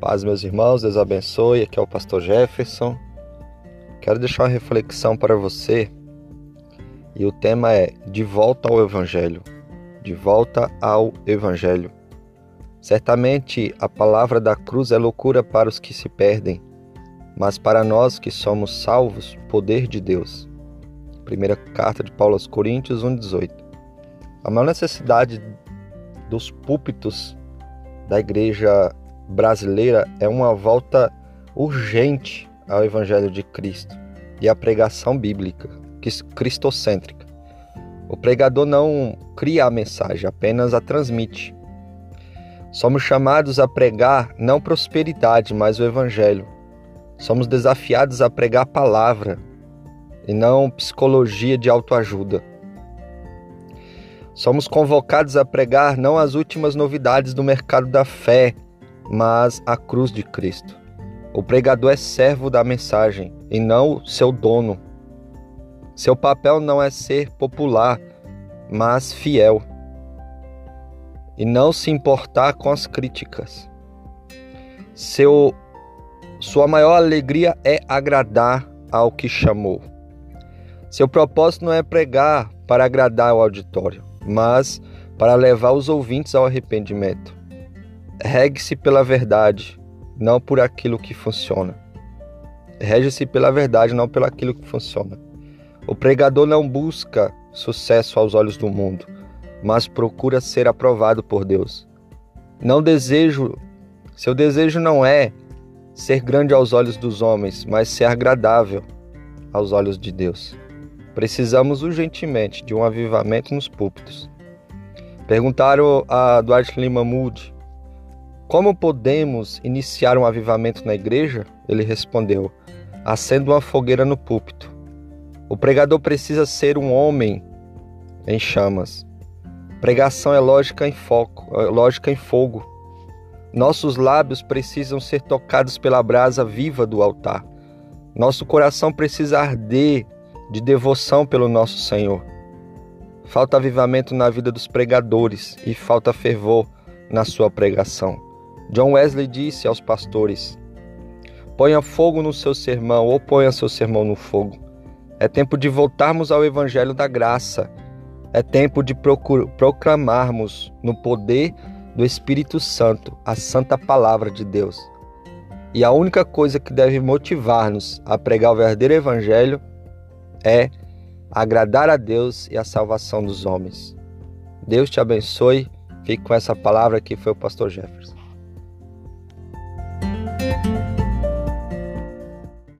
Paz, meus irmãos, Deus abençoe. Aqui é o pastor Jefferson. Quero deixar uma reflexão para você. E o tema é De volta ao Evangelho. De volta ao Evangelho. Certamente a palavra da cruz é loucura para os que se perdem, mas para nós que somos salvos, poder de Deus. Primeira carta de Paulo aos Coríntios 1:18. A maior necessidade dos púlpitos da igreja brasileira é uma volta urgente ao Evangelho de Cristo e à pregação bíblica, cristocêntrica. O pregador não cria a mensagem, apenas a transmite. Somos chamados a pregar não prosperidade, mas o Evangelho. Somos desafiados a pregar a palavra e não psicologia de autoajuda. Somos convocados a pregar não as últimas novidades do mercado da fé, mas a cruz de Cristo. O pregador é servo da mensagem e não seu dono. Seu papel não é ser popular, mas fiel. E não se importar com as críticas. Seu, sua maior alegria é agradar ao que chamou. Seu propósito não é pregar para agradar o auditório, mas para levar os ouvintes ao arrependimento. Regue-se pela verdade, não por aquilo que funciona. Rege-se pela verdade, não pelo aquilo que funciona. O pregador não busca sucesso aos olhos do mundo, mas procura ser aprovado por Deus. Não desejo, seu desejo não é ser grande aos olhos dos homens, mas ser agradável aos olhos de Deus. Precisamos urgentemente de um avivamento nos púlpitos. Perguntaram a Dwight Lima Moody como podemos iniciar um avivamento na igreja? Ele respondeu: acendo uma fogueira no púlpito. O pregador precisa ser um homem em chamas. Pregação é lógica em foco, é lógica em fogo. Nossos lábios precisam ser tocados pela brasa viva do altar. Nosso coração precisa arder de devoção pelo nosso Senhor. Falta avivamento na vida dos pregadores e falta fervor na sua pregação. John Wesley disse aos pastores: Ponha fogo no seu sermão ou ponha seu sermão no fogo. É tempo de voltarmos ao Evangelho da graça. É tempo de proclamarmos no poder do Espírito Santo a santa palavra de Deus. E a única coisa que deve motivar-nos a pregar o verdadeiro Evangelho é agradar a Deus e a salvação dos homens. Deus te abençoe. Fique com essa palavra que foi o pastor Jefferson.